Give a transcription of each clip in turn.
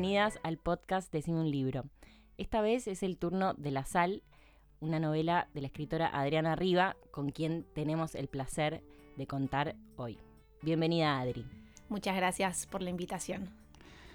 bienvenidas al podcast Decime un libro. Esta vez es el turno de La Sal, una novela de la escritora Adriana Riva, con quien tenemos el placer de contar hoy. Bienvenida, Adri. Muchas gracias por la invitación.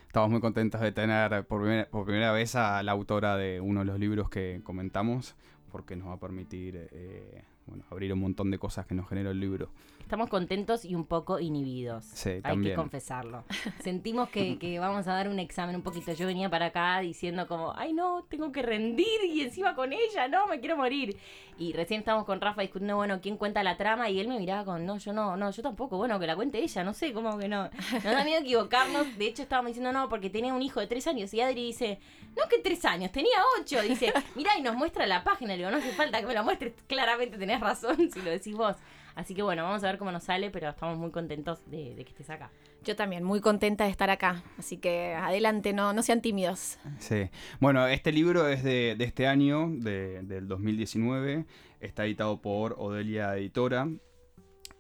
Estamos muy contentos de tener por primera, vez a la autora de uno de los libros que comentamos, porque nos va a permitir eh, bueno, abrir un montón de cosas que nos generó el libro. Estamos contentos y un poco inhibidos. Sí, Hay que confesarlo. Sentimos que, vamos a dar un examen un poquito. Yo venía para acá diciendo como, ay no, tengo que rendir y encima con ella, no, me quiero morir. Y recién estábamos con Rafa discutiendo, bueno, ¿quién cuenta la trama? Y él me miraba con, no, yo no, no, yo tampoco, bueno, que la cuente ella, no sé, cómo que no. Nos da miedo equivocarnos. De hecho, estábamos diciendo, no, porque tenía un hijo de tres años. Y Adri dice, no, que tres años, tenía ocho. Dice, mira, y nos muestra la página. Le digo, no hace falta que me la muestres, claramente tenés razón si lo decís vos. Así que bueno, vamos a ver cómo nos sale, pero estamos muy contentos de, que estés acá. Yo también, muy contenta de estar acá. Así que adelante, no, no sean tímidos. Sí. Bueno, este libro es de, este año, del 2019. Está editado por Odelia Editora.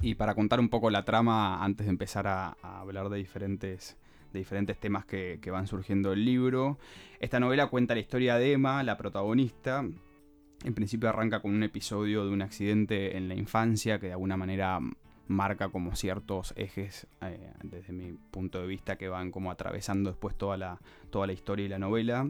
Y para contar un poco la trama, antes de empezar a, hablar de diferentes de diferentes temas que, que, van surgiendo del libro. Esta novela cuenta la historia de Emma, la protagonista, en principio arranca con un episodio de un accidente en la infancia que de alguna manera marca como ciertos ejes eh, desde mi punto de vista que van como atravesando después toda la, toda la historia y la novela.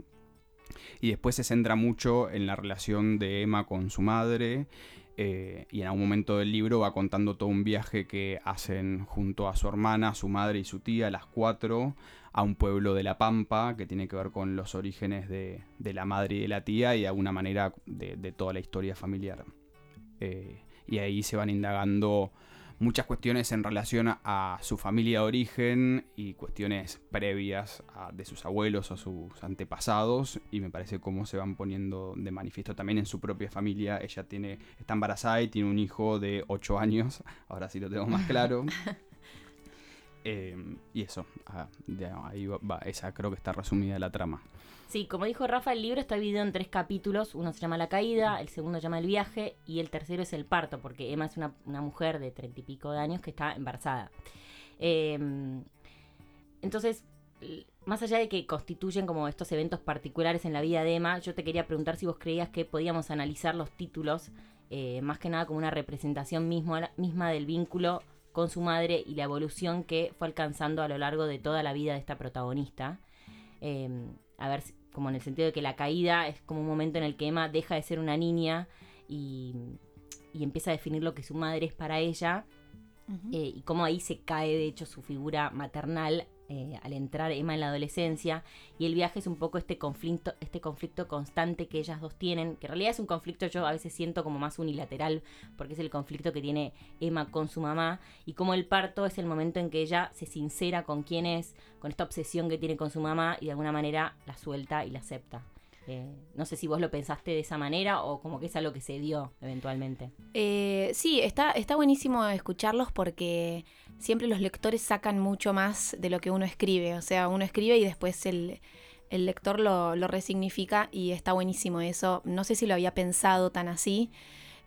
Y después se centra mucho en la relación de Emma con su madre eh, y en algún momento del libro va contando todo un viaje que hacen junto a su hermana, su madre y su tía, las cuatro, a un pueblo de La Pampa que tiene que ver con los orígenes de, la madre y de la tía y de alguna manera de, toda la historia familiar. Eh, y ahí se van indagando muchas cuestiones en relación a, su familia de origen y cuestiones previas de sus abuelos o sus antepasados y me parece cómo se van poniendo de manifiesto también en su propia familia. Ella tiene está embarazada y tiene un hijo de 8 años, ahora sí lo tengo más claro. Em, y eso, ah, ahí va, esa creo que está resumida la trama. Sí, como dijo Rafa, el libro está dividido en tres capítulos. Uno se llama La caída, el segundo se llama El viaje y el tercero es El parto, porque Emma es una, mujer de treinta y pico de años que está embarazada. Em, entonces, más allá de que constituyen como estos eventos particulares en la vida de Emma, yo te quería preguntar si vos creías que podíamos analizar los títulos eh, más que nada como una representación misma del vínculo con su madre y la evolución que fue alcanzando a lo largo de toda la vida de esta protagonista. Em, a ver, como en el sentido de que la caída es como un momento en el que Emma deja de ser una niña y, empieza a definir lo que su madre es para ella. Eh, y cómo ahí se cae, de hecho, su figura maternal eh, al entrar Emma en la adolescencia y el viaje es un poco este conflicto, este conflicto constante que ellas dos tienen, que en realidad es un conflicto yo a veces siento como más unilateral porque es el conflicto que tiene Emma con su mamá y como el parto es el momento en que ella se sincera con quién es, con esta obsesión que tiene con su mamá y de alguna manera la suelta y la acepta. Eh, no sé si vos lo pensaste de esa manera o como que es algo que se dio eventualmente. Eh, sí, está, está buenísimo escucharlos porque siempre los lectores sacan mucho más de lo que uno escribe. O sea, uno escribe y después el, lector lo, lo, resignifica y está buenísimo eso. No sé si lo había pensado tan así.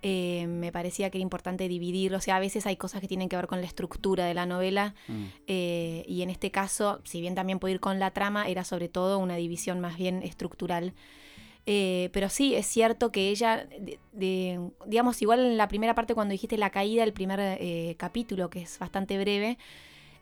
Eh, me parecía que era importante dividir, o sea, a veces hay cosas que tienen que ver con la estructura de la novela mm. eh, y en este caso, si bien también puede ir con la trama, era sobre todo una división más bien estructural. Eh, pero sí, es cierto que ella, digamos, igual en la primera parte cuando dijiste la caída, el primer capítulo, que es bastante breve,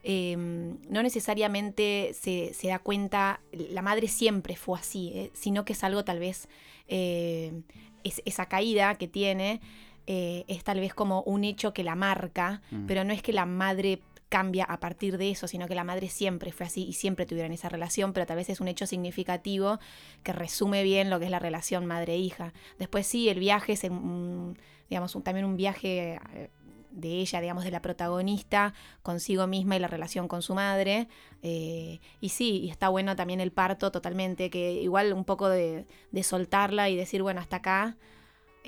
no necesariamente se, da cuenta, la madre siempre fue así, sino que es algo tal vez esa caída que tiene eh, es tal vez como un hecho que la marca, mm. pero no es que la madre cambia a partir de eso, sino que la madre siempre fue así y siempre tuvieron esa relación, pero tal vez es un hecho significativo que resume bien lo que es la relación madre-hija. Después sí, el viaje es, digamos, también un viaje eh, de ella, digamos, de la protagonista consigo misma y la relación con su madre. Eh, y sí, y está bueno también el parto totalmente, que igual un poco de, soltarla y decir, bueno, hasta acá.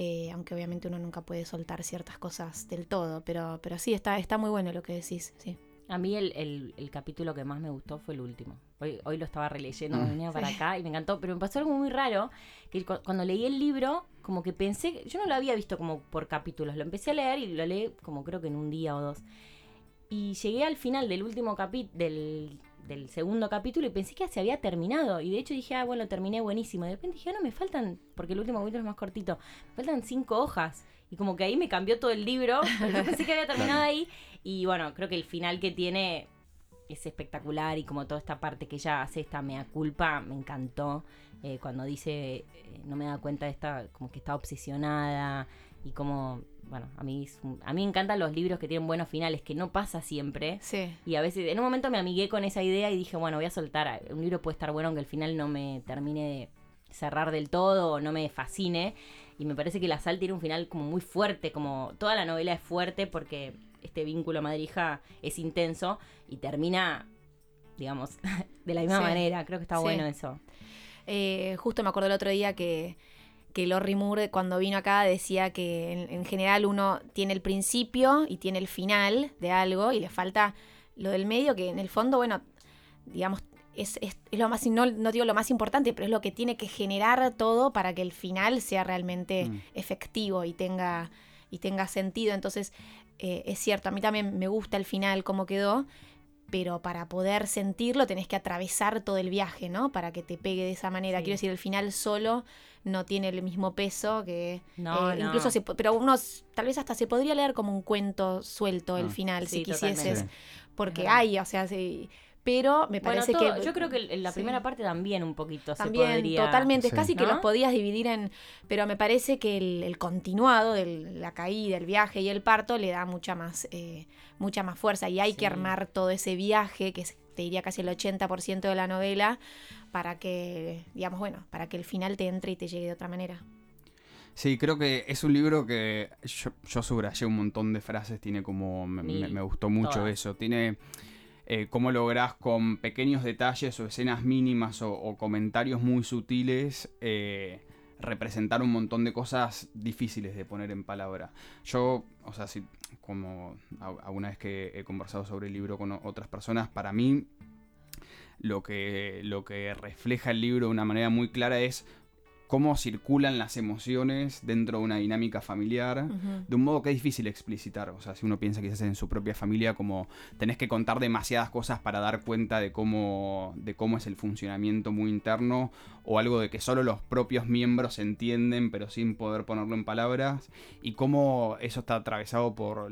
Eh, aunque obviamente uno nunca puede soltar ciertas cosas del todo, pero, pero sí, está, está muy bueno lo que decís, sí. A mí el, capítulo que más me gustó fue el último. Hoy, hoy lo estaba releyendo, me mm. venía para acá y me encantó, pero me pasó algo muy raro, que cuando leí el libro, como que pensé, yo no lo había visto como por capítulos, lo empecé a leer y lo leí como creo que en un día o dos. Y llegué al final del último capítulo, del, del segundo capítulo y pensé que se había terminado. Y de hecho dije, ah, bueno, terminé buenísimo. Y de repente dije, ah, no, me faltan, porque el último capítulo es más cortito, me faltan cinco hojas. Y como que ahí me cambió todo el libro, yo pensé que había terminado ahí. Y bueno, creo que el final que tiene es espectacular y como toda esta parte que ella hace esta mea culpa, me encantó. Eh, cuando dice, eh, no me da cuenta de esta, como que está obsesionada y como, bueno, a mí, a mí me encantan los libros que tienen buenos finales, que no pasa siempre. Sí. Y a veces, en un momento me amigué con esa idea y dije, bueno, voy a soltar, un libro puede estar bueno aunque el final no me termine de cerrar del todo o no me fascine. Y me parece que La Sal tiene un final como muy fuerte, como toda la novela es fuerte porque este vínculo madre-hija es intenso y termina, digamos, de la misma Sí. manera. Creo que está Sí. bueno eso. Eh, justo me acuerdo el otro día que, que Lorry Moore cuando vino acá decía que en, en general uno tiene el principio y tiene el final de algo y le falta lo del medio que en el fondo, bueno, digamos, es, es- es lo más, no, no digo lo más importante, pero es lo que tiene que generar todo para que el final sea realmente Mm. efectivo y tenga, y tenga sentido. Entonces, eh, es cierto, a mí también me gusta el final, cómo quedó, pero para poder sentirlo tenés que atravesar todo el viaje, ¿no? Para que te pegue de esa manera. Sí. Quiero decir, el final solo no tiene el mismo peso que... No, eh, no. Incluso, se pero uno s- tal vez hasta se podría leer como un cuento suelto el Ah. final, Sí, si quisieses, totalmente. porque hay, o sea, sí, pero me Bueno, parece todo- que... yo creo que en la sí. primera parte también un poquito También, se podría... totalmente. Es casi que ¿No? los podías dividir en. Pero me parece que el, el continuado de la caída, el viaje y el parto le da mucha más, eh, mucha más fuerza. Y hay que armar todo ese viaje, que es, te diría casi el 80% de la novela, para que, digamos, bueno, para que el final te entre y te llegue de otra manera. Sí, creo que es un libro que yo, yo subrayé un montón de frases, tiene como, me, me- Mil, me gustó mucho todas. eso, tiene eh, cómo lográs con pequeños detalles o escenas mínimas o, o comentarios muy sutiles eh, representar un montón de cosas difíciles de poner en palabra. Yo, o sea, si, como alguna vez que he conversado sobre el libro con otras personas, para mí lo que, lo que refleja el libro de una manera muy clara es cómo circulan las emociones dentro de una dinámica familiar. De un modo que es difícil explicitar. O sea, si uno piensa quizás en su propia familia, como tenés que contar demasiadas cosas para dar cuenta de cómo, de cómo es el funcionamiento muy interno, o algo de que solo los propios miembros entienden, pero sin poder ponerlo en palabras, y cómo eso está atravesado por,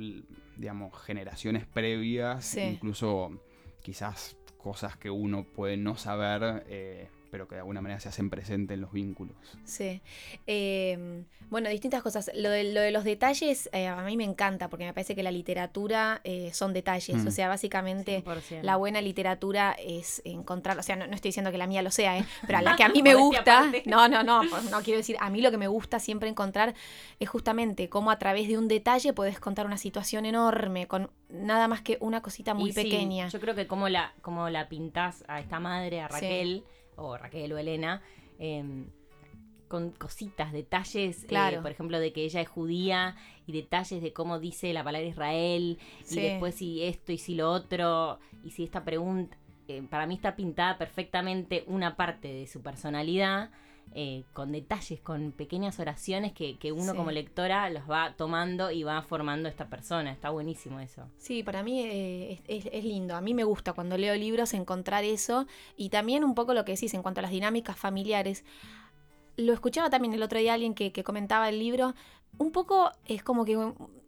digamos, generaciones previas, Sí. incluso quizás cosas que uno puede no saber, eh, pero que de alguna manera se hacen presentes en los vínculos. Sí. Eh, bueno, distintas cosas. Lo de, lo de los detalles eh, a mí me encanta porque me parece que la literatura eh, son detalles. Mm. O sea, básicamente 100%. la buena literatura es encontrar, o sea, no, no estoy diciendo que la mía lo sea, ¿eh? pero a la que a mí me gusta, no, no, no, pues no quiero decir, a mí lo que me gusta siempre encontrar es justamente cómo a través de un detalle puedes contar una situación enorme con nada más que una cosita muy Y sí, pequeña. yo creo que como la, como la pintás a esta madre, a Sí. O Raquel o Elena, em, con cositas, detalles, eh, Claro. por ejemplo, de que ella es judía y detalles de cómo dice la palabra Israel Sí. y después si esto y si lo otro y si esta pregunta, eh, para mí está pintada perfectamente una parte de su personalidad. Eh, con detalles, con pequeñas oraciones que, que uno Sí. como lectora los va tomando y va formando esta persona. Está buenísimo eso. Sí, para mí eh, es, es- es lindo. A mí me gusta cuando leo libros encontrar eso y también un poco lo que decís en cuanto a las dinámicas familiares. Lo escuchaba también el otro día alguien que, que comentaba el libro. Un poco es como que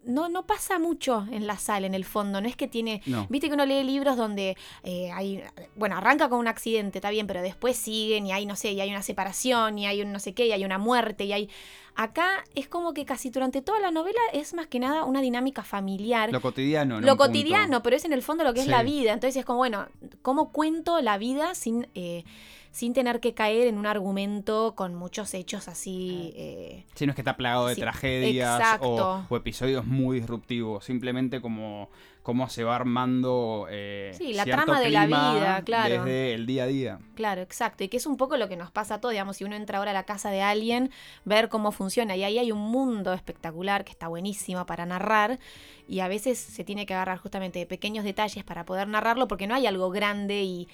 no, no pasa mucho en la sala, en el fondo. No es que tiene. No. Viste que uno lee libros donde eh, hay. Bueno, arranca con un accidente, está bien, pero después siguen y hay, no sé, y hay una separación y hay un no sé qué, y hay una muerte y hay. Acá es como que casi durante toda la novela es más que nada una dinámica familiar Lo cotidiano, ¿no? lo punto. cotidiano, pero es en el fondo lo que es Sí. la vida. Entonces es como, bueno, ¿cómo cuento la vida sin, eh, sin tener que caer en un argumento con muchos hechos así? eh, Sí, no es que está plagado de Sí, tragedias o, episodios muy disruptivos. Simplemente como cómo se va armando eh, Sí, la trama de la vida, claro. Desde el día a día. claro, exacto. Y que es un poco lo que nos pasa a todos. Digamos, si uno entra ahora a la casa de alguien, ver cómo funciona. Y ahí hay un mundo espectacular que está buenísimo para narrar. Y a veces se tiene que agarrar justamente de pequeños detalles para poder narrarlo, porque no hay algo grande y.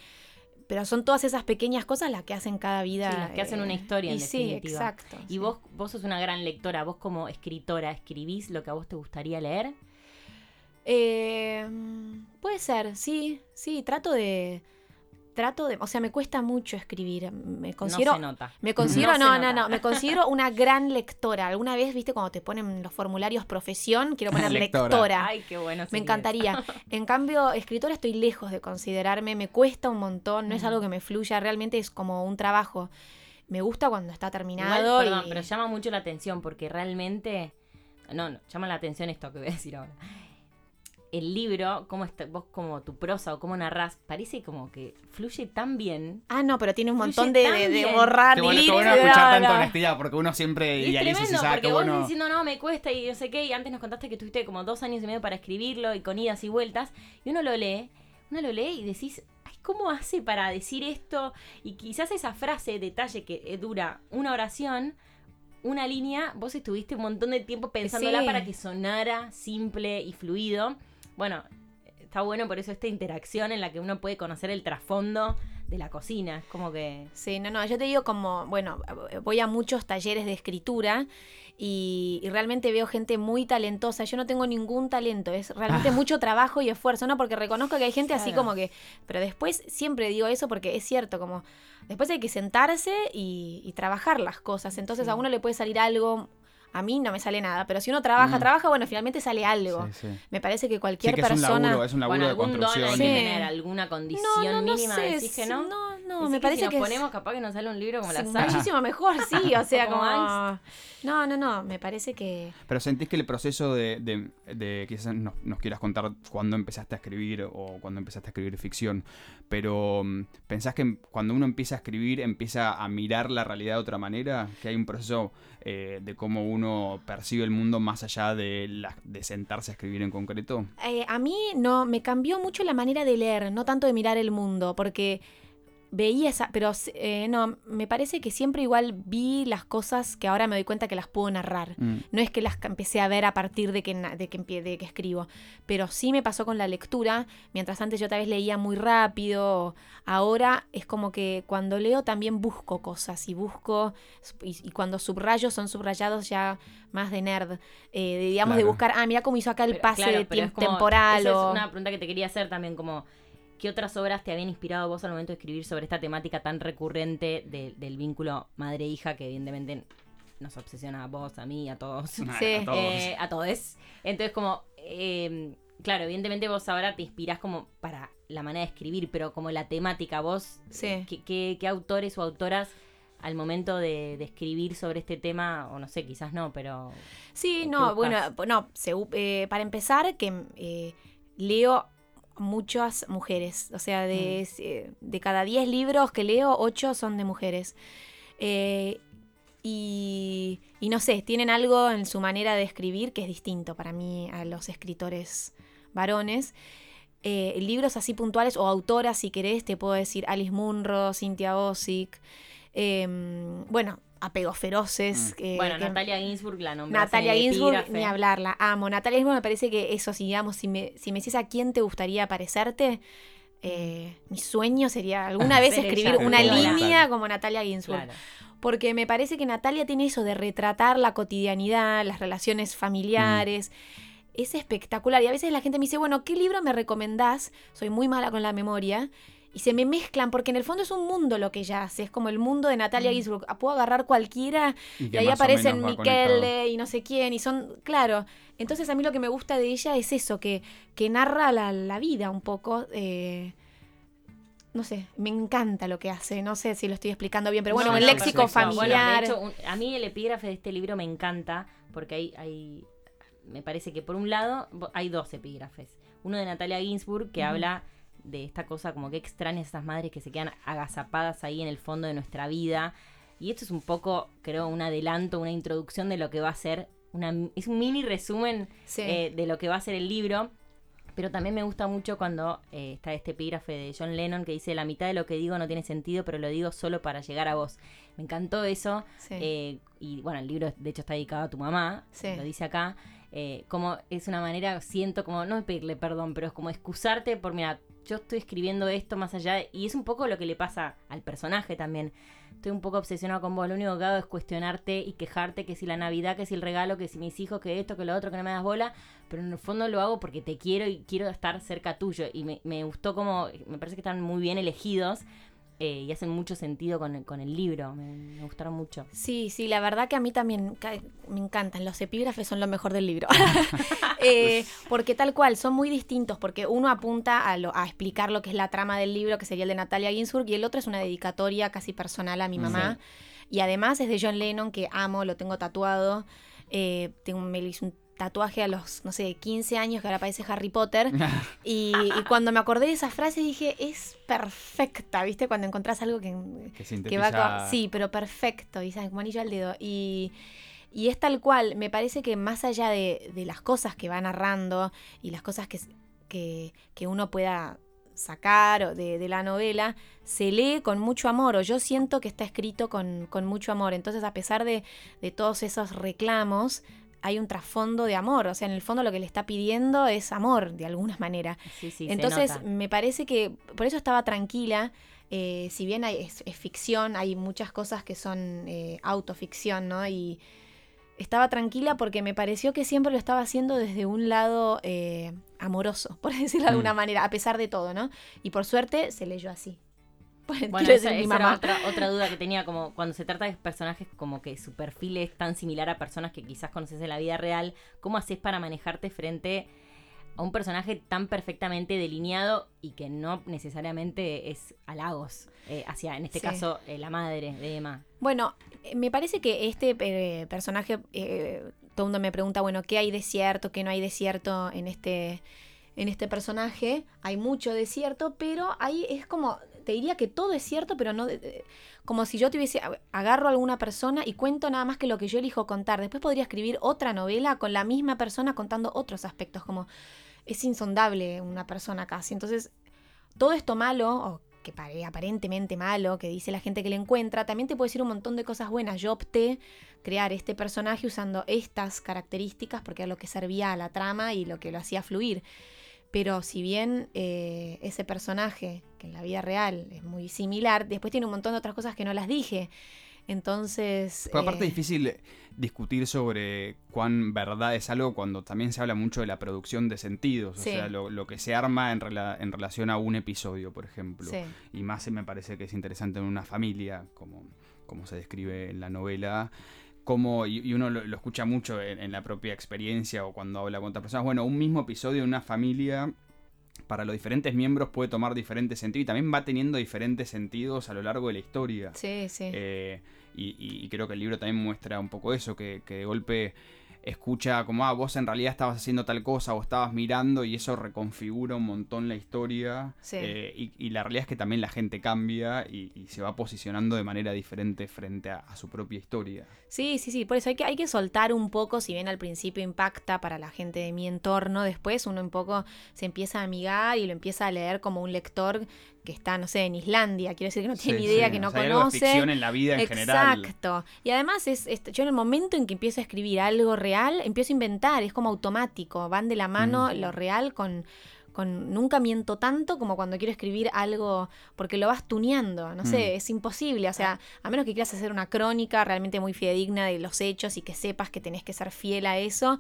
Pero son todas esas pequeñas cosas las que hacen cada vida. Sí, las que hacen una historia, en y sí, definitiva. exacto. Y sí. vos, vos sos una gran lectora, vos como escritora, ¿escribís lo que a vos te gustaría leer? Eh, puede ser, sí, sí, trato de, trato de, o sea, me cuesta mucho escribir. Me considero, no se nota. me considero, No no, no, nota. no, me considero una gran lectora. Alguna vez, viste, cuando te ponen los formularios profesión, quiero poner Lectora. lectora. Ay, qué bueno. Me encantaría. En cambio, escritora estoy lejos de considerarme, me cuesta un montón, no es algo que me fluya, realmente es como un trabajo. Me gusta cuando está Igual, terminado. perdón, y- pero llama mucho la atención porque realmente. No, no, llama la atención esto que voy a decir ahora. El libro, cómo está, vos como tu prosa o cómo narrás, parece como que fluye tan bien. Ah, no, pero tiene un montón de, de, de borrar, Qué bueno, qué bueno escuchar tanta de- honestidad, porque uno siempre Y idealiza y tremendo, dice, ah, porque qué vos bueno. diciendo, no, me cuesta y no sé qué, y antes nos contaste que tuviste como dos años y medio para escribirlo y con idas y vueltas, y uno lo lee, uno lo lee y decís, ay, ¿cómo hace para decir esto? Y quizás esa frase, detalle que eh, dura una oración, una línea, vos estuviste un montón de tiempo pensándola Sí. para que sonara simple y fluido. Bueno, está bueno por eso esta interacción en la que uno puede conocer el trasfondo de la cocina. Es como que... Sí, no, no, yo te digo como, bueno, voy a muchos talleres de escritura y, y realmente veo gente muy talentosa. Yo no tengo ningún talento, es realmente mucho trabajo y esfuerzo, ¿no? Porque reconozco que hay gente así como que, pero después siempre digo eso porque es cierto, como después hay que sentarse y, y trabajar las cosas. Entonces Sí. a uno le puede salir algo, a mí no me sale nada, pero si uno trabaja, Mm. trabaja, bueno, finalmente sale algo. Sí, sí. Me parece que Sí, cualquier que es un persona... laburo, es un laburo Bueno, de algún don construcción. hay Sí. que tener, alguna condición mínima, decís que no. No, no, Decís me que parece si que nos es- ponemos capaz que nos sale un libro como la Sí, saga. muchísimo mejor, sí, o sea, Como como... No, no, no, me parece que... Pero sentís que el proceso de, de, de- quizás nos, nos quieras contar cuándo empezaste a escribir o cuando empezaste a escribir ficción, pero mm, pensás que cuando uno empieza a escribir empieza a mirar la realidad de otra manera, que hay un proceso eh, de cómo uno percibe el mundo más allá de, de sentarse a escribir en concreto. Eh, a mí no, me cambió mucho la manera de leer, no tanto de mirar el mundo, porque veía esa, pero eh, no, me parece que siempre igual vi las cosas que ahora me doy cuenta que las puedo narrar. Mm. No es que las empecé a ver a partir de que, de que, empie- de que escribo, pero sí me pasó con la lectura, mientras antes yo tal vez leía muy rápido, ahora es como que cuando leo también busco cosas y busco, y, y cuando subrayo son subrayados ya más de nerd, eh, de, digamos de buscar, ah, mira cómo hizo acá el Pero, pase claro, de es tiempo como- temporal esa o... Es una pregunta que te quería hacer también, como, ¿qué otras obras te habían inspirado vos al momento de escribir sobre esta temática tan recurrente de- del vínculo madre-hija que evidentemente nos obsesiona a vos, a mí, a todos? Sí. A todos. Eh, a todos. Entonces, como, eh, claro, evidentemente vos ahora te inspirás como para la manera de escribir, pero como la temática, vos, Sí. ¿qué, qué- qué autores o autoras al momento de, de escribir sobre este tema, o no sé, quizás no, pero... Sí, ¿Qué no, bueno, buscas? no, se- eh, para empezar, que eh, leo muchas mujeres, o sea, de, Mm. eh, de cada 10 libros que leo, 8 son de mujeres. Eh, y, y no sé, tienen algo en su manera de escribir que es distinto para mí a los escritores varones. Eh, libros así puntuales o autoras, si querés, te puedo decir Alice Munro, Cynthia Ozick, em, bueno, Apegos Feroces. Mm. que- bueno, que- Natalia Ginsburg la nombré. Natalia Ginsburg, ni hablar, la amo. Natalia Ginsburg me parece que eso, si digamos, si me, si me decís a quién te gustaría parecerte, eh, mi sueño sería alguna vez escribir ella, una Claro. línea como Natalia Ginsburg. Claro. Porque me parece que Natalia tiene eso de retratar la cotidianidad, las relaciones familiares. Es espectacular. Y a veces la gente me dice, bueno, ¿qué libro me recomendás? Soy muy mala con la memoria. Y se me mezclan, porque en el fondo es un mundo lo que ella hace. Es como el mundo de Natalia Mm. Ginsburg. Puedo agarrar cualquiera Y ahí aparecen. Michele y no sé quién, y son, claro. Entonces a mí lo que me gusta de ella es eso, que, que narra la, la vida un poco. eh, no sé, me encanta lo que hace. No sé si lo estoy explicando bien, pero bueno, No, el no, léxico. Bueno, familiar. de hecho, un- a mí el epígrafe de este libro me encanta porque hay, hay, me parece que por un lado hay dos epígrafes. Uno de Natalia Ginsburg que habla de esta cosa como que extrañas esas madres que se quedan agazapadas ahí en el fondo de nuestra vida. Y esto es un poco, creo, un adelanto, una introducción de lo que va a ser, una, es un mini resumen Sí. eh, de lo que va a ser el libro. Pero también me gusta mucho cuando eh, está este epígrafe de John Lennon que dice, la mitad de lo que digo no tiene sentido, pero lo digo solo para llegar a vos. Me encantó eso. Sí. eh, y bueno, el libro de hecho está dedicado a tu mamá, Sí. lo dice acá. eh, como es una manera, siento como, no pedirle perdón, pero es como excusarte por, mira, yo estoy escribiendo esto más allá, y es un poco lo que le pasa al personaje también. Estoy un poco obsesionado con vos, lo único que hago es cuestionarte y quejarte que si la Navidad, que si el regalo, que si mis hijos, que esto, que lo otro, que no me das bola, pero en el fondo lo hago porque te quiero y quiero estar cerca tuyo. Y me, me gustó como, me parece que están muy bien elegidos eh, y hacen mucho sentido con el, con el libro. Me, gustaron mucho. Sí, sí, la verdad que a mí también me encantan. Los epígrafes son lo mejor del libro. Eh, porque tal cual, son muy distintos, porque uno apunta a, lo, a explicar lo que es la trama del libro, que sería el de Natalia Ginsburg, y el otro es una dedicatoria casi personal a mi mamá. Y además es de John Lennon, que amo, lo tengo tatuado. Eh, tengo, me hice un tatuaje a los, no sé, 15 años que ahora parece Harry Potter. y, cuando me acordé de esa frase dije, es perfecta, ¿viste? Cuando encontrás algo que, que, va Sí, pero perfecto, y como anillo al dedo. Y, y, es tal cual, me parece que más allá de, las cosas que va narrando y las cosas que, que, que uno pueda sacar de, de, la novela, se lee con mucho amor, o yo siento que está escrito con, con mucho amor. Entonces, a pesar de, de todos esos reclamos, hay un trasfondo de amor, o sea, en el fondo lo que le está pidiendo es amor, de alguna manera. Entonces, me parece que por eso estaba tranquila. Eh, si bien es, ficción, hay muchas cosas que son eh, autoficción, ¿no? Y estaba tranquila porque me pareció que siempre lo estaba haciendo desde un lado eh, amoroso, por decirlo de alguna mm. manera, a pesar de todo, ¿no? Y por suerte se leyó así. Bueno, esa, era otra, otra duda que tenía, como cuando se trata de personajes como que su perfil es tan similar a personas que quizás conoces en la vida real, ¿cómo haces para manejarte frente a un personaje tan perfectamente delineado y que no necesariamente es halagos eh, hacia, en este caso, eh, la madre de Emma? Bueno, eh, me parece que este personaje, todo el mundo me pregunta, bueno, ¿qué hay de cierto, qué no hay de cierto en este en este personaje. Hay mucho de cierto, pero ahí es como te diría que todo es cierto, pero no como si yo tuviese agarro a alguna persona y cuento nada más que lo que yo elijo contar. Después podría escribir otra novela con la misma persona contando otros aspectos, como es insondable una persona casi. Entonces, todo esto malo, o que aparentemente malo, que dice la gente que le encuentra, también te puede decir un montón de cosas buenas. Yo opté crear este personaje usando estas características porque era lo que servía a la trama y lo que lo hacía fluir. Pero si bien eh, ese personaje, que en la vida real es muy similar, después tiene un montón de otras cosas que no las dije. Entonces. Pero aparte es eh, difícil discutir sobre cuán verdad es algo cuando también se habla mucho de la producción de sentidos. O sea, lo, que se arma en, en, relación a un episodio, por ejemplo. Y más me parece que es interesante en una familia, como, como se describe en la novela como, y, uno lo, escucha mucho en, la propia experiencia o cuando habla con otras personas, bueno, un mismo episodio de una familia para los diferentes miembros puede tomar diferentes sentidos y también va teniendo diferentes sentidos a lo largo de la historia. Sí, sí. Eh, y, creo que el libro también muestra un poco eso, que, que de golpe escucha como, ah, vos en realidad estabas haciendo tal cosa o estabas mirando y eso reconfigura un montón la historia. Eh, y, la realidad es que también la gente cambia y, se va posicionando de manera diferente frente a, su propia historia. Sí, sí, sí, por eso hay que, hay que soltar un poco, si bien al principio impacta para la gente de mi entorno, después uno un poco se empieza a amigar y lo empieza a leer como un lector que está, no sé, en Islandia, quiere decir que no tiene idea, que no conoce. ficción en la vida en general. Exacto. Y además es, yo en el momento en que empiezo a escribir algo real, empiezo a inventar, es como automático, van de la mano lo real con con nunca miento tanto como cuando quiero escribir algo porque lo vas tuneando, no sé, mm. es imposible, o sea, a menos que quieras hacer una crónica realmente muy fidedigna de los hechos y que sepas que tenés que ser fiel a eso.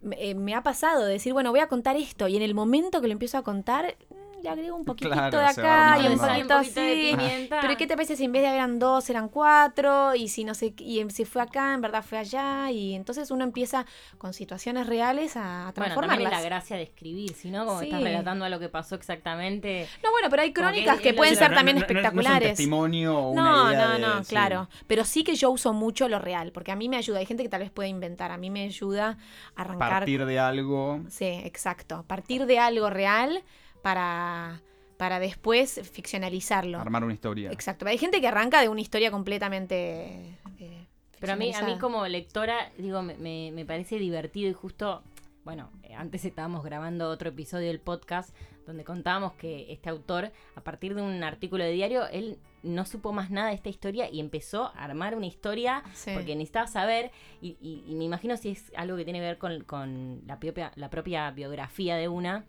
Me, eh, me ha pasado de decir, bueno, voy a contar esto y en el momento que lo empiezo a contar, le agrego un poquitito de acá y un poquito así. Pero ¿qué te parece si en vez de eran dos, eran cuatro? Y si no sé, y si fue acá, en verdad fue allá. Y entonces uno empieza con situaciones reales a, transformarlas. Bueno, también la gracia de escribir, si no, como estás relatando a lo que pasó exactamente. No, bueno, pero hay crónicas que, pueden ser también espectaculares. No, testimonio o una No, no, no, claro. Pero sí que yo uso mucho lo real, porque a mí me ayuda. Hay gente que tal vez puede inventar, a mí me ayuda a arrancar. Partir de algo. Sí, exacto. Partir de algo real para, para después ficcionalizarlo. Armar una historia. Exacto. Hay gente que arranca de una historia completamente... Eh, Pero a mí, a mí como lectora, digo, me, me, parece divertido y justo, bueno, antes estábamos grabando otro episodio del podcast donde contábamos que este autor, a partir de un artículo de diario, él no supo más nada de esta historia y empezó a armar una historia porque necesitaba saber, y, y, me imagino si es algo que tiene que ver con, con la, propia, la propia biografía de una,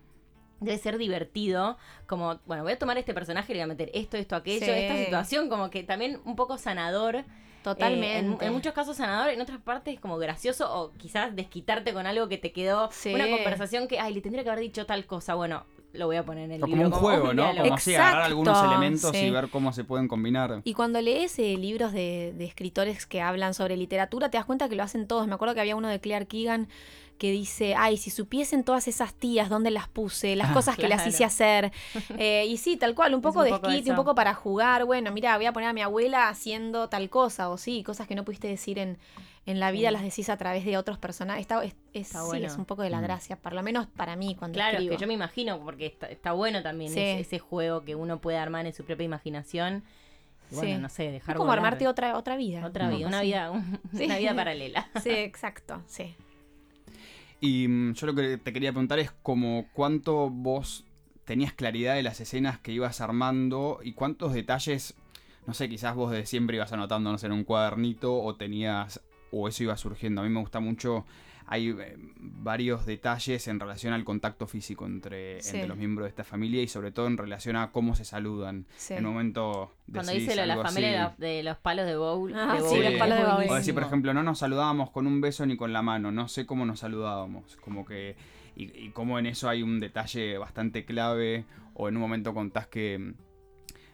debe ser divertido, como, bueno, voy a tomar este personaje y le voy a meter esto, esto, aquello, Sí. esta situación, como que también un poco sanador. Totalmente. Eh, en, en muchos casos sanador, en otras partes como gracioso o quizás desquitarte con algo que te quedó, Sí. una conversación que, ay, le tendría que haber dicho tal cosa, bueno, lo voy a poner en el O como libro. un juego, ¿no? Como así, agarrar algunos elementos y ver cómo se pueden combinar. Y cuando lees eh, libros de, de escritores que hablan sobre literatura, te das cuenta que lo hacen todos. Me acuerdo que había uno de Claire Keegan que dice, ay, si supiesen todas esas tías, dónde las puse, las Ah, cosas que las hice hacer. Eh, y sí, tal cual, un poco un de esquite, un poco para jugar. Bueno, mira, voy a poner a mi abuela haciendo tal cosa, o sí, cosas que no pudiste decir en, en la vida, Sí. las decís a través de otros personajes. Está, es, es- Está sí, bueno. es un poco de la Mm. gracia, por lo menos para mí cuando Claro, escribo. que yo me imagino, porque está, está bueno también Sí. ese, ese juego que uno puede armar en su propia imaginación. Bueno, Sí. no sé, Es dejar como volar armarte otra, otra vida. otra vida, una vida, un- una vida paralela. Sí, exacto, sí. Y mm, yo lo que te quería preguntar es como cuánto vos tenías claridad de las escenas que ibas armando y cuántos detalles, no sé, quizás vos de siempre ibas anotando, no sé, en un cuadernito o tenías, o eso iba surgiendo. A mí me gusta mucho, hay eh, varios detalles en relación al contacto físico entre, Sí. entre los miembros de esta familia y sobre todo en relación a cómo se saludan. sí. En un momento Cuando dice lo de la familia de así. los, de los palos de bowl. Ah, de sí, los palos de bowling. O decir, por ejemplo, no nos saludábamos con un beso ni con la mano, no sé cómo nos saludábamos, como que, y, y cómo en eso hay un detalle bastante clave, o en un momento contás que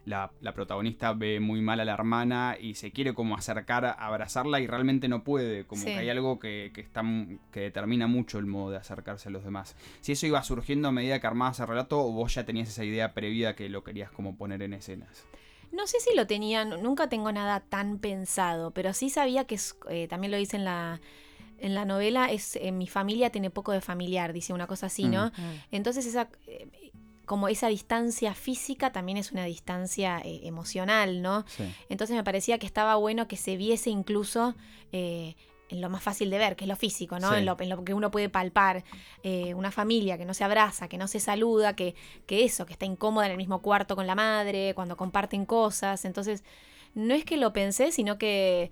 la, la protagonista ve muy mal a la hermana y se quiere como acercar a abrazarla y realmente no puede, como Sí. que hay algo que, que está, que determina mucho el modo de acercarse a los demás. Si eso iba surgiendo a medida que armabas el relato, o vos ya tenías esa idea previa que lo querías como poner en escenas. No sé si lo tenía, nu- nunca tengo nada tan pensado, pero sí sabía que es, eh, también lo dice en la, en la novela, es eh, mi familia tiene poco de familiar, dice una cosa así, ¿no? Mm. Entonces esa eh, como esa distancia física también es una distancia eh, emocional, ¿no? Sí. Entonces me parecía que estaba bueno que se viese incluso eh, en lo más fácil de ver, que es lo físico, ¿no? Sí. En, lo, en lo que uno puede palpar. Eh, una familia que no se abraza, que no se saluda, que, que eso, que está incómoda en el mismo cuarto con la madre, cuando comparten cosas. Entonces, no es que lo pensé, sino que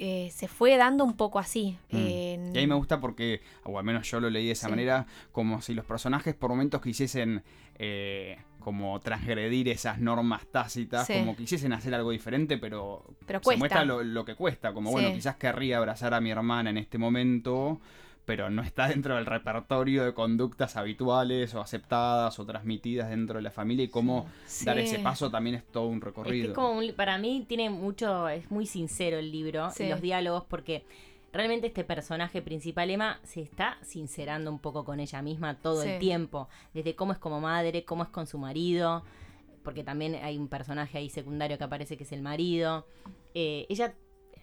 eh, se fue dando un poco así. Mm. Eh, Y ahí me gusta porque, o al menos yo lo leí de esa Sí. manera, como si los personajes por momentos quisiesen eh, como transgredir esas normas tácitas, Sí. como quisiesen hacer algo diferente, pero, Pero se cuesta. muestra lo, lo que cuesta, como Sí. bueno, quizás querría abrazar a mi hermana en este momento, pero no está dentro del repertorio de conductas habituales o aceptadas o transmitidas dentro de la familia y cómo dar ese paso también es todo un Es que recorrido. es como un para mí tiene mucho, es muy sincero el libro Sí. y los diálogos porque realmente este personaje principal, Emma, se está sincerando un poco con ella misma todo Sí. el tiempo, desde cómo es como madre, cómo es con su marido, porque también hay un personaje ahí secundario que aparece que es el marido. Eh, ella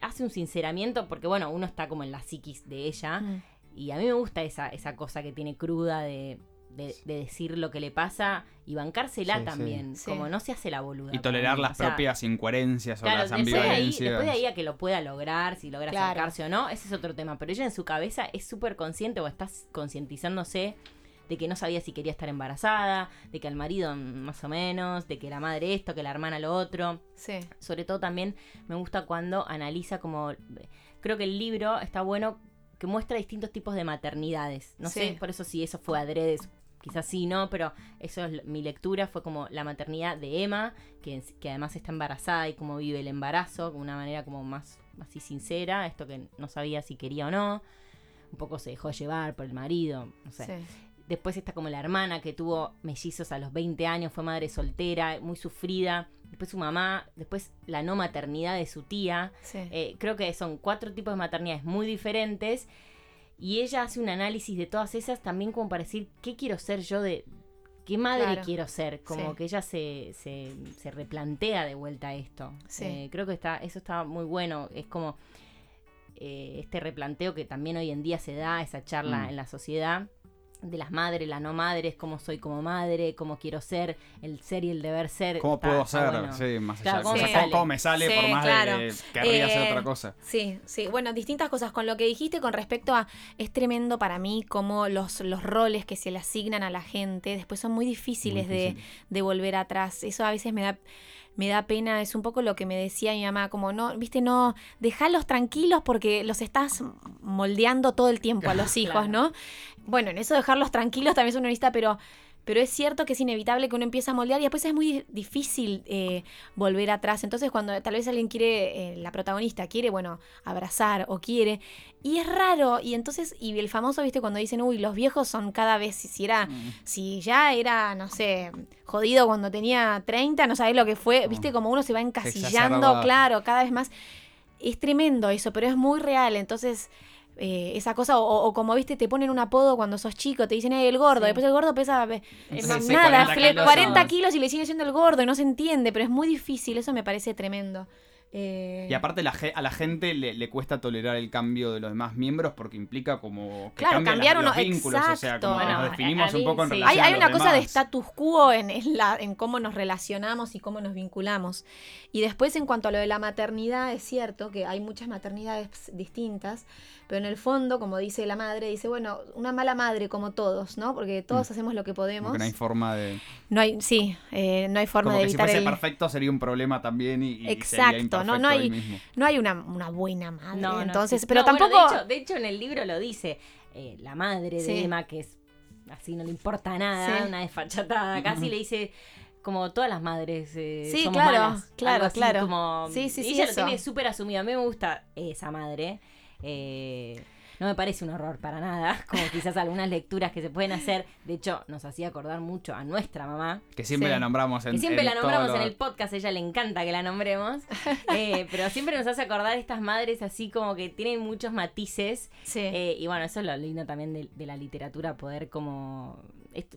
hace un sinceramiento porque, bueno, uno está como en la psiquis de ella Mm. Y a mí me gusta esa, esa cosa que tiene cruda de, de- de decir lo que le pasa y bancársela Sí, también, Sí. como no se hace la boluda. y tolerar las o sea, propias incoherencias o las después de, ahí, ambivalencias. después de ahí a que lo pueda lograr, si logra Claro. acercarse o no, ese es otro tema. Pero ella en su cabeza es súper consciente o está concientizándose de que no sabía si quería estar embarazada, de que al marido más o menos, de que la madre esto, que la hermana lo otro. Sí. Sobre todo también me gusta cuando analiza como... Creo que el libro está bueno que muestra distintos tipos de maternidades. No Sí. sé, por eso si eso fue adrede, quizás sí, ¿no? Pero eso es mi lectura, fue como la maternidad de Emma, que, que además está embarazada y cómo vive el embarazo, de una manera como más así sincera, esto que no sabía si quería o no. Un poco se dejó llevar por el marido, no sé. sí. Después está como la hermana que tuvo mellizos a los 20 años, fue madre soltera, muy sufrida. Después su mamá, después la no maternidad de su tía. sí. Eh, creo que son cuatro tipos de maternidades muy diferentes. Y ella hace un análisis de todas esas también como para decir qué quiero ser yo de... ¿Qué madre Claro. quiero ser? Como Sí. que ella se, se, se replantea de vuelta esto. Sí. Eh, creo que está, eso está muy bueno. Es como eh, este replanteo que también hoy en día se da, esa charla Mm. en la sociedad de las madres, las no madres, cómo soy como madre, cómo quiero ser, el ser y el deber ser. ¿Cómo Está- puedo está ser? bueno. Sí, más Claro, allá. ¿cómo o sea, me ¿cómo- sale? cómo me sale Sí, por más claro. de que querría hacer Eh, otra cosa? Sí, sí, bueno, distintas cosas. Con lo que dijiste con respecto a, es tremendo para mí cómo los, los roles que se le asignan a la gente después son muy difíciles, Muy de, de volver atrás. Eso a veces me da, me da pena, es un poco lo que me decía mi mamá, como no, viste, no, dejalos tranquilos porque los estás moldeando todo el tiempo a los hijos, Claro. ¿no? Bueno, en eso de dejarlos tranquilos también es una lista, pero, pero es cierto que es inevitable que uno empiece a moldear y después es muy difícil eh, volver atrás. Entonces, cuando tal vez alguien quiere, eh, la protagonista quiere, bueno, abrazar o quiere, y es raro, y entonces, y el famoso, viste, cuando dicen, uy, los viejos son cada vez, si, si era, Mm. si ya era, no sé, jodido cuando tenía 30, no sabés lo que fue, No. viste, como uno se va encasillando, claro, cada vez más. Es tremendo eso, pero es muy real, entonces... eh, esa cosa, o, o como viste, te ponen un apodo cuando sos chico, te dicen "Eh, el gordo, Sí. después el gordo pesa eh, Es Sí, más, sí, nada, 40 fle- kilos 40 son- kilos y le sigue siendo el gordo y no se entiende, pero es muy difícil, eso me parece tremendo. Eh, Y aparte la a la gente le, le cuesta tolerar el cambio de los demás miembros porque implica como que Claro, cambiar las- los uno- vínculos, o sea, que nos definimos un poco en relación hay, a hay los una cosa de status quo en, en la, en cómo nos relacionamos y cómo nos vinculamos. Y después, en cuanto a lo de la maternidad, es cierto que hay muchas maternidades distintas, pero en el fondo, como dice la madre, dice, bueno, una mala madre como todos, ¿no? Porque todos Mm. hacemos lo que podemos. que no hay forma de... No hay, sí, eh, no hay forma Como de que si fuese el... perfecto sería un problema también y, y sería Exacto, no- no hay- mismo. No hay una, una buena madre. No, entonces, pero No, bueno, tampoco... de, hecho, de hecho, en el libro lo dice eh, la madre de. Emma, que es así, no le importa nada, Sí. una desfachatada. Casi le dice. Como todas las madres eh, Sí, somos claro, malas, claro, así, claro. como- Sí, sí, y sí, ella eso. lo tiene súper asumido. A mí me gusta esa madre. Eh, no me parece un horror para nada, como quizás algunas lecturas que se pueden hacer. De hecho, nos hacía acordar mucho a nuestra mamá, Que siempre Sí. la nombramos en que siempre en la nombramos en el podcast, a ella le encanta que la nombremos, eh, pero siempre nos hace acordar estas madres así como que tienen muchos matices Sí. eh, y bueno, eso es lo lindo también de, de la literatura, poder como,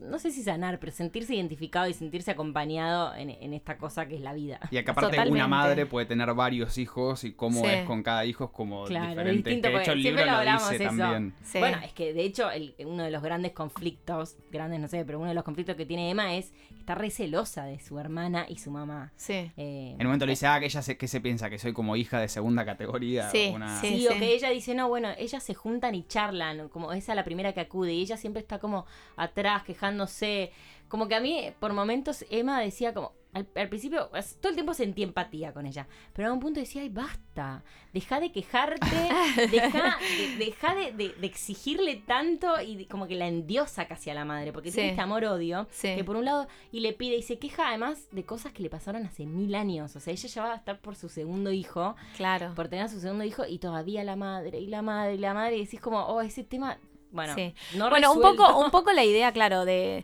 no sé si sanar, pero sentirse identificado y sentirse acompañado en, en esta cosa que es la vida. Y que aparte Totalmente. una madre puede tener varios hijos y cómo Sí. es con cada hijo es como Claro, diferente. distinto, de hecho el libro lo dice eso. también. Sí. Bueno, es que de hecho el- uno de los grandes conflictos, grandes no sé, pero uno de los conflictos que tiene Emma es que está re celosa de su hermana y su mamá. Sí. Eh, En un momento le dice, ah, que ella se, que se piensa que soy como hija de segunda categoría. Sí, una- sí. Sí, o que ella dice, no, bueno, ellas se juntan y charlan, como esa es la primera que acude, y ella siempre está como atrás, quejándose. Como que a mí, por momentos, Emma decía como, al, al principio, todo el tiempo sentí empatía con ella, pero a un punto decía, ay, basta, deja de quejarte, deja, de, deja de, de- de exigirle tanto y como que la endiosa casi a la madre, porque tiene Sí. este amor-odio, Sí. que por un lado, y le pide, y se queja además de cosas que le pasaron hace mil años, o sea, ella ya va a estar por su segundo hijo, Claro. por tener a su segundo hijo y todavía la madre y la madre y la madre y decís como, oh, ese tema, bueno, Sí. no Bueno, un poco, un poco la idea, claro, de,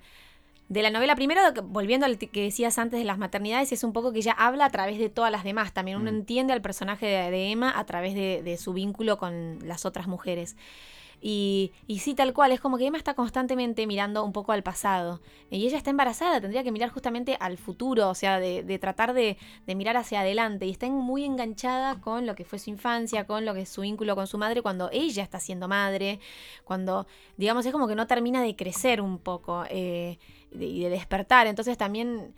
de la novela. Primero, volviendo al que decías antes de las maternidades, es un poco que ella habla a través de todas las demás. También uno Mm. entiende al personaje de, de Emma a través de, de su vínculo con las otras mujeres. Y, sí, tal cual, es como que Emma está constantemente mirando un poco al pasado. Y ella está embarazada, tendría que mirar justamente al futuro, o sea, de, tratar de, mirar hacia adelante. Y está muy enganchada con lo que fue su infancia, con lo que es su vínculo con su madre cuando ella está siendo madre, cuando, digamos, es como que no termina de crecer un poco eh, y de despertar. Entonces también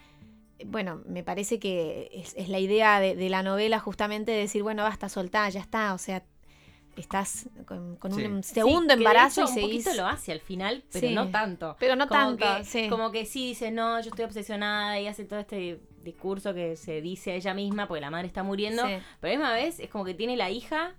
bueno, me parece que es, es la idea de, de la novela justamente de decir, bueno, basta, soltá, ya está, o sea, estás con, con Sí. un Sí, segundo que de embarazo hecho y un seguís... poquito lo hace al final, pero Sí. no tanto. Pero no como tanto, que, sí. Como que sí dice, no, yo estoy obsesionada y hace todo este discurso que se dice a ella misma porque la madre está muriendo. Sí. Pero a la misma vez es como que tiene la hija,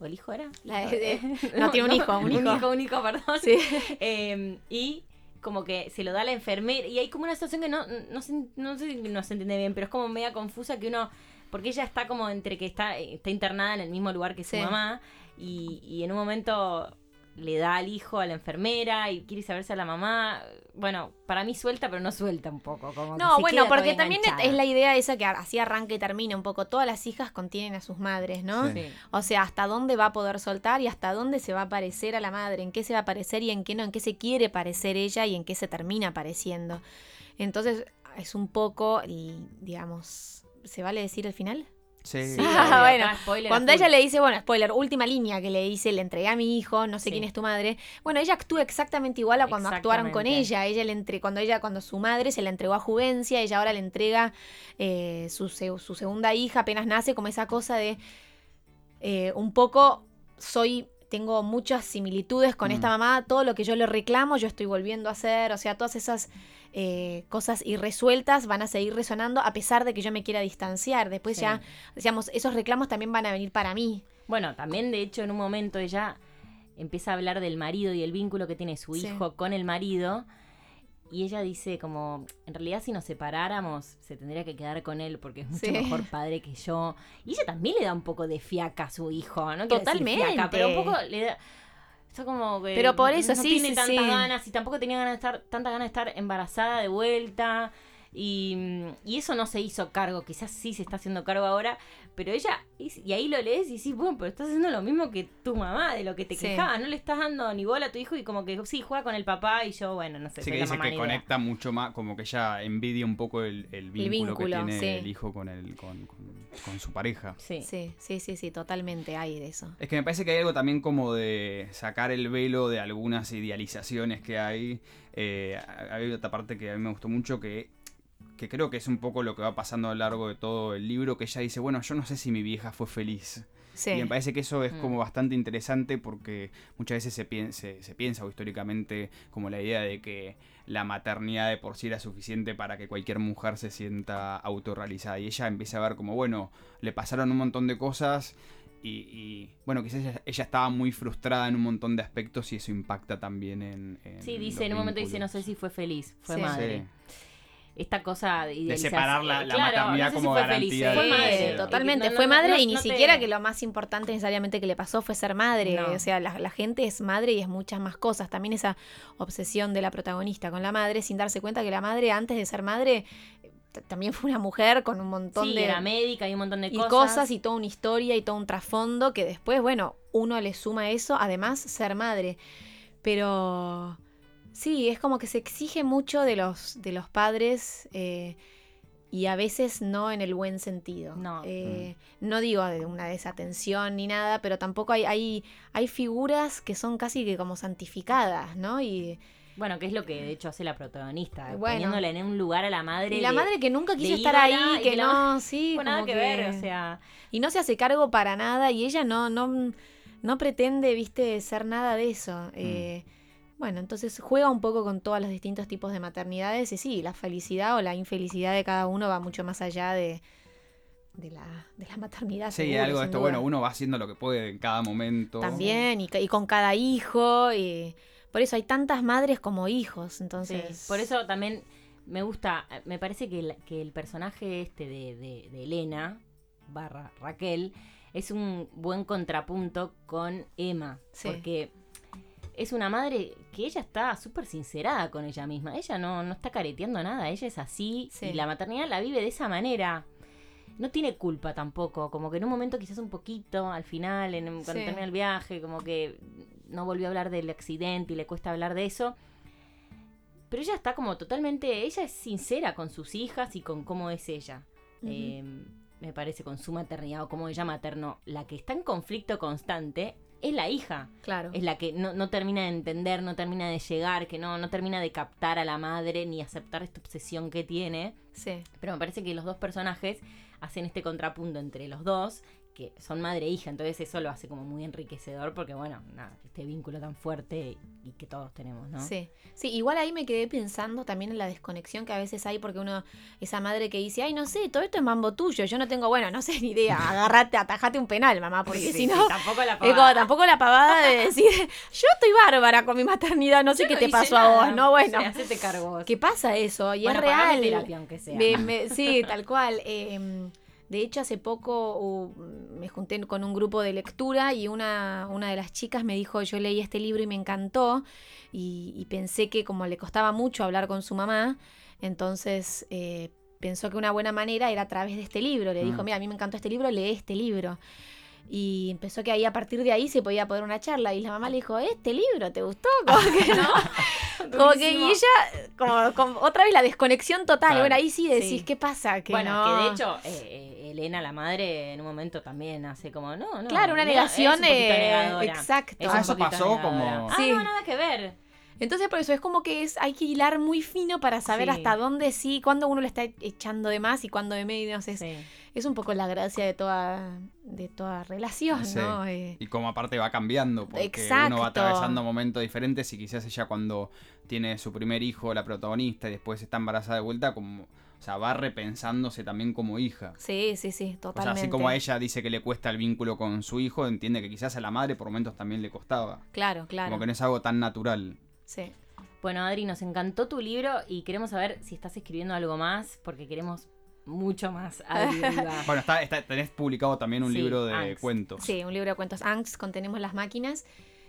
¿o el hijo era? La de- no, tiene un hijo, un un hijo. hijo, un hijo, perdón. Sí. Eh, y como que se lo da a la enfermera. Y hay como una situación que no, no, se, no sé si no se entiende bien, pero es como media confusa que uno. Porque ella está como entre que está, está internada en el mismo lugar que su Sí. mamá. Y, y en un momento le da al hijo a la enfermera y quiere saberse a la mamá. Bueno, para mí suelta, pero no suelta un poco. Como No, bueno, porque también enganchada. es la idea esa que así arranca y termina un poco. Todas las hijas contienen a sus madres, ¿no? Sí. O sea, hasta dónde va a poder soltar y hasta dónde se va a parecer a la madre, en qué se va a parecer y en qué no, en qué se quiere parecer ella y en qué se termina pareciendo. Entonces, es un poco, y, digamos, ¿se vale decir el final? Sí. Sí, Ah, bueno, spoiler Cuando ella le dice, bueno, spoiler, última línea que le dice, le entregué a mi hijo, no sé Sí. quién es tu madre. Bueno, ella actúa exactamente igual a cuando actuaron con ella. Ella le entre, cuando ella, cuando su madre se la entregó a Juvencia, ella ahora le entrega eh, su, su segunda hija, apenas nace, como esa cosa de eh, un poco soy tengo muchas similitudes con Mm. esta mamá, todo lo que yo le reclamo yo estoy volviendo a hacer, o sea, todas esas eh, cosas irresueltas van a seguir resonando a pesar de que yo me quiera distanciar. Después Sí. ya, decíamos, esos reclamos también van a venir para mí. Bueno, también de hecho en un momento ella empieza a hablar del marido y el vínculo que tiene su Sí. hijo con el marido. Y ella dice como, en realidad si nos separáramos, se tendría que quedar con él porque es mucho Sí. mejor padre que yo. Y ella también le da un poco de fiaca a su hijo, ¿no? Totalmente. fiaca, pero un poco le da... Está como que Pero por eso, no sí, tiene sí, tantas sí. ganas y tampoco tenía ganas de estar, tantas ganas de estar embarazada de vuelta. Y, y eso no se hizo cargo, quizás sí se está haciendo cargo ahora, pero ella, y, ahí lo lees y sí, bueno, pero estás haciendo lo mismo que tu mamá, de lo que te Sí. quejabas, no le estás dando ni bola a tu hijo y como que sí, juega con el papá y yo, bueno, no sé, Sí, que dice que idea. conecta mucho más, como que ella envidia un poco el, el vínculo, que vínculo, tiene sí. el hijo con, el, con, con- con su pareja. Sí. Sí, sí, sí, sí, totalmente hay de eso. Es que me parece que hay algo también como de sacar el velo de algunas idealizaciones que hay. Eh, hay otra parte que a mí me gustó mucho que, que creo que es un poco lo que va pasando a lo largo de todo el libro, que ella dice, bueno, yo no sé si mi vieja fue feliz. Sí. Y me parece que eso es Mm. como bastante interesante porque muchas veces se, piensa, se, piensa o históricamente como la idea de que la maternidad de por sí era suficiente para que cualquier mujer se sienta autorrealizada. Y ella empieza a ver como, bueno, le pasaron un montón de cosas y, y, bueno, quizás ella, ella estaba muy frustrada en un montón de aspectos y eso impacta también en... en Sí, dice, en un momento dice, no sé si fue feliz, fue Sí. madre. Sí. Esta cosa de, idealizar- separar la- la claro, maternidad no sé si como fue garantía feliz, de- Fue madre. Sí. totalmente. No, no, fue madre no, y ni no te- siquiera que lo más importante necesariamente que le pasó fue ser madre. No. O sea, la, la gente es madre y es muchas más cosas. También esa obsesión de la protagonista con la madre sin darse cuenta que la madre antes de ser madre también fue una mujer con un montón Sí, de era médica y un montón de y cosas. cosas. y toda una historia y todo un trasfondo que después, bueno, uno le suma eso, además ser madre. Pero sí, es como que se exige mucho de los, de los padres eh, y a veces no en el buen sentido. No. Eh, no digo de una desatención ni nada, pero tampoco hay, hay, hay figuras que son casi que como santificadas, ¿no? Y, Bueno, que es lo que de hecho hace la protagonista, Bueno. poniéndola en un lugar a la madre. y la de- madre que nunca quiso estar ahí, que no, sí. Bueno, nada que ver, o sea, Y no se hace cargo para nada y ella no, no, no pretende, viste, ser nada de eso. Eh, bueno, entonces juega un poco con todos los distintos tipos de maternidades y sí, la felicidad o la infelicidad de cada uno va mucho más allá de, de, la, de la maternidad. Sí, seguro, algo de esto, duda. bueno, uno va haciendo lo que puede en cada momento. También, y, con cada hijo. Y por eso hay tantas madres como hijos. sí. Entonces, Por eso también me gusta, me parece que el, que el personaje este de, de- de Elena, barra Raquel, es un buen contrapunto con Emma. Sí. Porque es una madre que ella está súper sincerada con ella misma. Ella no, no está careteando nada, ella es así Sí. y la maternidad la vive de esa manera. No tiene culpa tampoco, como que en un momento quizás un poquito, al final, en, cuando Sí. termina el viaje, como que no volvió a hablar del accidente y le cuesta hablar de eso. Pero ella está como totalmente, ella es sincera con sus hijas y con cómo es ella. Eh, me parece con su maternidad o como ella materno. La que está en conflicto constante es la hija. claro. Es la que no, no termina de entender, no termina de llegar, que no, no termina de captar a la madre ni aceptar esta obsesión que tiene. Sí. Pero me parece que los dos personajes hacen este contrapunto entre los dos, que son madre e hija. Entonces eso lo hace como muy enriquecedor porque, bueno, nada, este vínculo tan fuerte y que todos tenemos, ¿no? Sí, sí, igual ahí me quedé pensando también en la desconexión que a veces hay porque uno, esa madre que dice, ay, no sé, todo esto es mambo tuyo, yo no tengo, bueno, no sé ni idea, agarrate, atajate un penal, mamá, porque Sí, si sí, no, tampoco la como pavada. tampoco la pavada de decir, yo estoy bárbara con mi maternidad, no sé Yo qué no te pasó a vos, ¿no? Bueno, Sí, cargo vos. ¿qué pasa eso? Y Bueno, es real. terapia, aunque sea. Me- me- sí, tal cual. Eh, de hecho, hace poco uh, me junté con un grupo de lectura y una, una de las chicas me dijo, yo leí este libro y me encantó y, y pensé que como le costaba mucho hablar con su mamá, entonces eh, pensó que una buena manera era a través de este libro. Le dijo, Mm. mira, a mí me encantó este libro, lee este libro. Y empezó que ahí a partir de ahí se podía poder una charla. Y la mamá le dijo, ¿este libro te gustó? Como que no. Como que y ella, como, como otra vez la desconexión total. Claro. Bueno, ahí sí decís, Sí. ¿qué pasa? Que bueno, no. que de hecho, eh, Elena, la madre, en un momento también hace como, no, no. claro, una mira, negación. es un eh, negadora. exacto. Es Ah, un eso pasó como-. Sí. Ah, no, nada que ver. Entonces, por eso es como que es, hay que hilar muy fino para saber Sí. hasta dónde sí, cuándo uno le está echando de más y cuándo de menos. Es, Sí. Es un poco la gracia de toda, de toda relación, Sí. ¿no? Eh, Y como aparte va cambiando, porque uno Exacto. va atravesando momentos diferentes y quizás ella cuando tiene su primer hijo, la protagonista, y después está embarazada de vuelta, como, o sea, va repensándose también como hija. sí, sí, sí, O sea, totalmente. así como a ella dice que le cuesta el vínculo con su hijo, entiende que quizás a la madre por momentos también le costaba. Claro, claro. Como que no es algo tan natural. Sí. Bueno, Adri, nos encantó tu libro y queremos saber si estás escribiendo algo más, porque queremos mucho más. Bueno, está, está- tenés publicado también un Sí, libro de Angst. cuentos. Sí, un libro de cuentos Angst, contenemos las máquinas.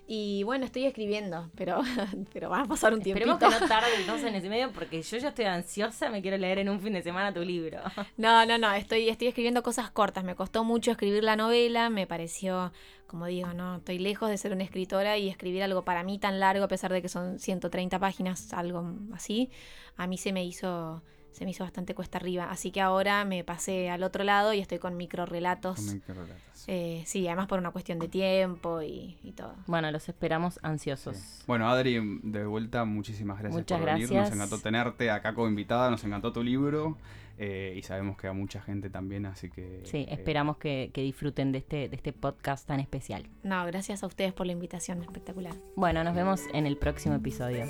Y bueno, estoy escribiendo, pero, pero va a pasar un tiempito. Esperemos que no tarde dos en ese medio, porque yo ya estoy ansiosa, me quiero leer en un fin de semana tu libro. No, no, no, estoy, estoy escribiendo cosas cortas. Me costó mucho escribir la novela, me pareció, como digo, no, estoy lejos de ser una escritora y escribir algo para mí tan largo, a pesar de que son 130 páginas, algo así, a mí se me hizo, se me hizo bastante cuesta arriba. Así que ahora me pasé al otro lado y estoy con microrelatos. Con microrelatos. Eh, sí, además por una cuestión de tiempo y, y todo. Bueno, los esperamos ansiosos. Sí. Bueno, Adri, de vuelta, muchísimas gracias Muchas por venir. gracias. Nos encantó tenerte acá como invitada, nos encantó tu libro eh, y sabemos que a mucha gente también, así que... Sí, eh, esperamos que, que disfruten de este, de este podcast tan especial. No, gracias a ustedes por la invitación, espectacular. Bueno, nos vemos en el próximo episodio.